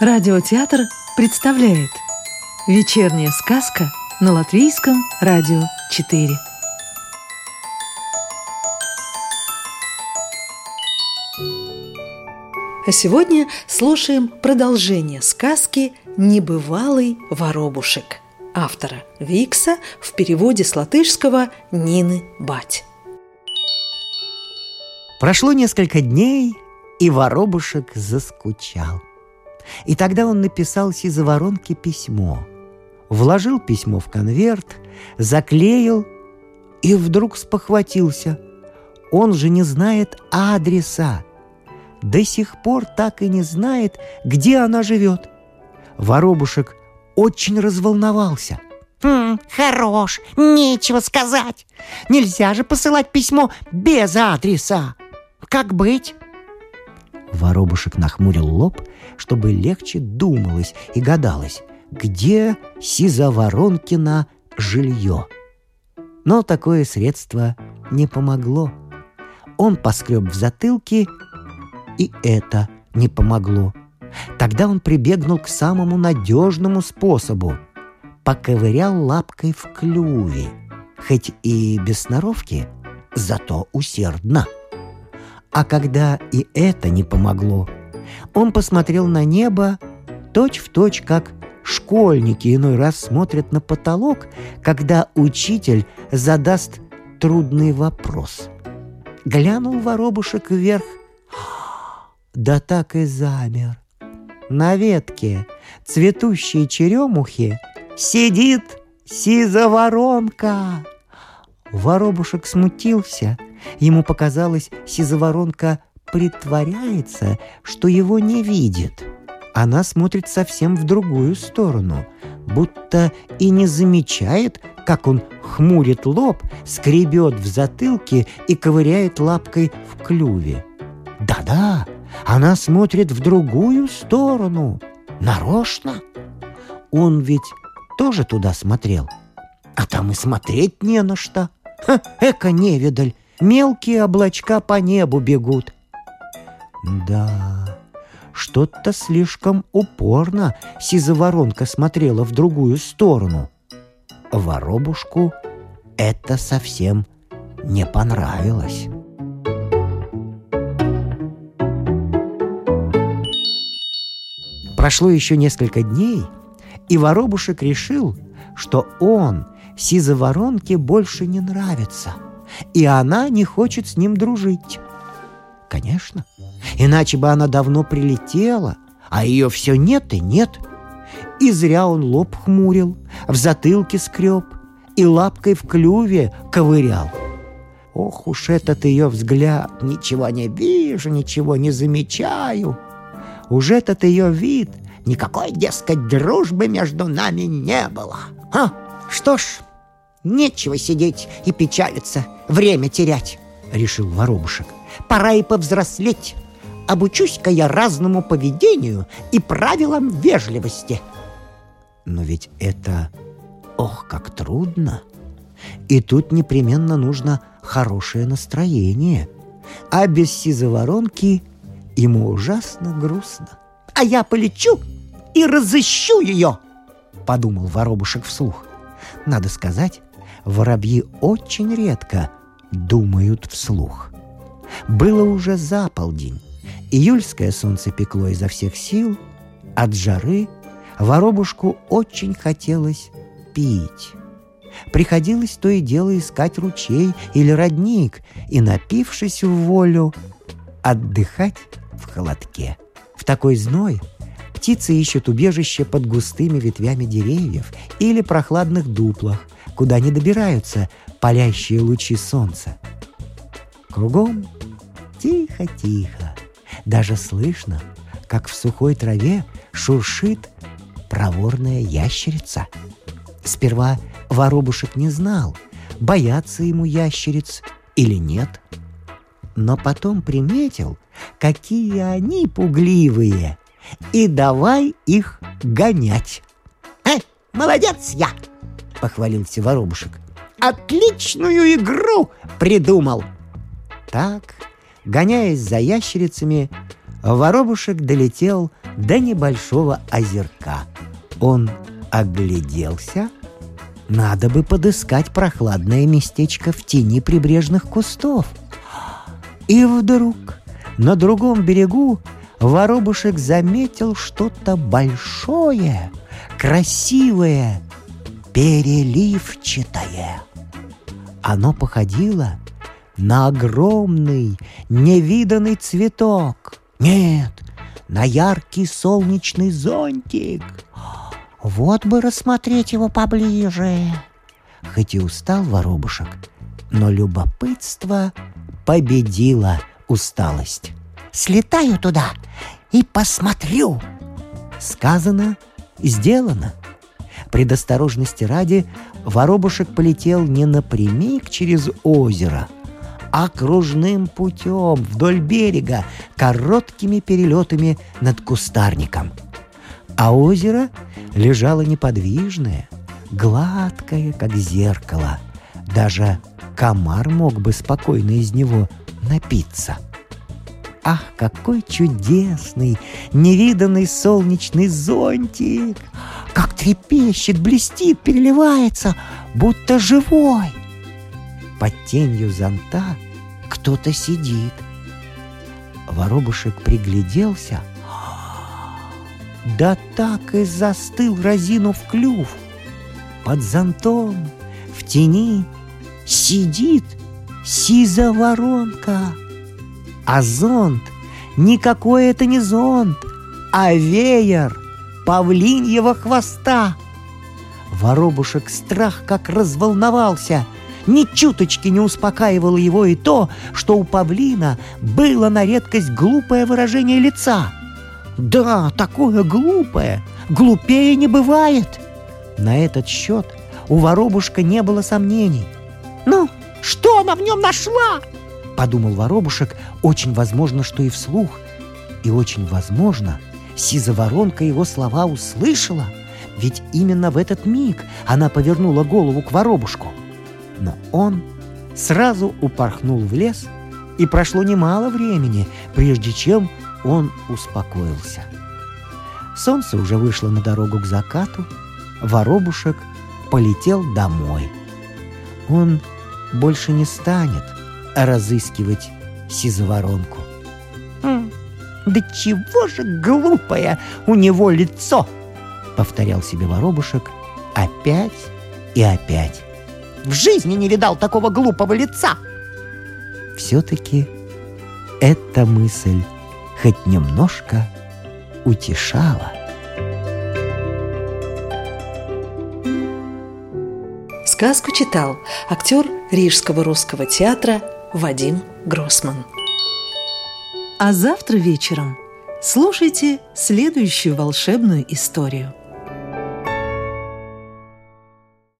Радиотеатр представляет Вечерняя сказка на Латвийском радио 4 А сегодня слушаем продолжение сказки «Небывалый воробушек» автора Викса в переводе с латышского Нины Бать. Прошло несколько дней, и воробушек заскучал. И тогда он написал сизоворонке письмо. Вложил письмо в конверт, заклеил и вдруг спохватился. Он же не знает адреса. До сих пор так и не знает, где она живет. Воробушек очень разволновался. «Хм, хорош, нечего сказать. Нельзя же посылать письмо без адреса. Как быть?» Воробушек нахмурил лоб, чтобы легче думалось и гадалось, где Сизоворонкина жилье. Но такое средство не помогло. Он поскреб в затылке, и это не помогло. Тогда он прибегнул к самому надежному способу. Поковырял лапкой в клюве, хоть и без сноровки, зато усердно. А когда и это не помогло, он посмотрел на небо точь-в-точь, как школьники иной раз смотрят на потолок, когда учитель задаст трудный вопрос. Глянул воробушек вверх, да так и замер. На ветке цветущей черемухи сидит сизоворонка. Воробушек смутился — Ему показалось, сизоворонка притворяется, что его не видит. Она смотрит совсем в другую сторону, будто и не замечает, как он хмурит лоб, скребет в затылке и ковыряет лапкой в клюве. Да-да, она смотрит в другую сторону, нарочно. Он ведь тоже туда смотрел, а там и смотреть не на что. Ха, эко-невидаль, Мелкие облачка по небу бегут. Да, что-то слишком упорно сизоворонка смотрела в другую сторону. Воробушку это совсем не понравилось. Прошло еще несколько дней, и воробушек решил, что он сизоворонке больше не нравится – и она не хочет с ним дружить. Конечно, иначе бы она давно прилетела, а ее все нет и нет. И зря он лоб хмурил, в затылке скреб и лапкой в клюве ковырял. Ох уж этот ее взгляд, ничего не вижу, ничего не замечаю. Уж этот ее вид, никакой, дескать, дружбы между нами не было. А, что ж, Нечего сидеть и печалиться, время терять, — решил воробушек. Пора и повзрослеть. Обучусь-ка я разному поведению и правилам вежливости. Но ведь это, ох, как трудно. И тут непременно нужно хорошее настроение. А без сизоворонки ему ужасно грустно. «А я полечу и разыщу ее!» — подумал воробушек вслух. Надо сказать, воробьи очень редко думают вслух. Было уже за полдень. Июльское солнце пекло изо всех сил. От жары воробушку очень хотелось пить. Приходилось то и дело искать ручей или родник и, напившись в волю, отдыхать в холодке. В такой зной птицы ищут убежище под густыми ветвями деревьев или прохладных дуплах – куда не добираются палящие лучи солнца. Кругом тихо-тихо, даже слышно, как в сухой траве шуршит проворная ящерица. Сперва воробушек не знал, боятся ему ящериц или нет. Но потом приметил, какие они пугливые, и давай их гонять. «Э, молодец я!» — похвалился воробушек. «Отличную игру придумал!» Так, гоняясь за ящерицами, воробушек долетел до небольшого озерка. Он огляделся. Надо бы подыскать прохладное местечко в тени прибрежных кустов. И вдруг на другом берегу воробушек заметил что-то большое, красивое, переливчатое. Оно походило на огромный, невиданный цветок. Нет, на яркий солнечный зонтик. Вот бы рассмотреть его поближе. Хоть и устал воробушек, но любопытство победило усталость. Слетаю туда и посмотрю. Сказано, сделано. Предосторожности ради воробушек полетел не напрямик через озеро, а кружным путем вдоль берега, короткими перелетами над кустарником. А озеро лежало неподвижное, гладкое, как зеркало. Даже комар мог бы спокойно из него напиться. Ах, какой чудесный, невиданный солнечный зонтик! Как трепещет, блестит, переливается, будто живой! Под тенью зонта кто-то сидит. Воробушек пригляделся. Да так и застыл, разинув клюв. Под зонтом, в тени, сидит сиза воронка. А зонт никакой это не зонт, а веер павлиньего хвоста. Воробушек страх как разволновался — ни чуточки не успокаивало его и то, что у павлина было на редкость глупое выражение лица. Да, такое глупое, глупее не бывает. На этот счет у воробушка не было сомнений. «Ну, что она в нем нашла?» Подумал воробушек, очень возможно, что и вслух. И очень возможно, сизоворонка его слова услышала, ведь именно в этот миг она повернула голову к воробушку – но он сразу упорхнул в лес, и прошло немало времени, прежде чем он успокоился. Солнце уже вышло на дорогу к закату, воробушек полетел домой. Он больше не станет разыскивать сизоворонку. «Хм, «Да чего же глупое у него лицо!» — повторял себе воробушек опять и опять. В жизни не видал такого глупого лица. Все-таки эта мысль хоть немножко утешала. Сказку читал актер Рижского русского театра Вадим Гроссман. А завтра вечером слушайте следующую волшебную историю.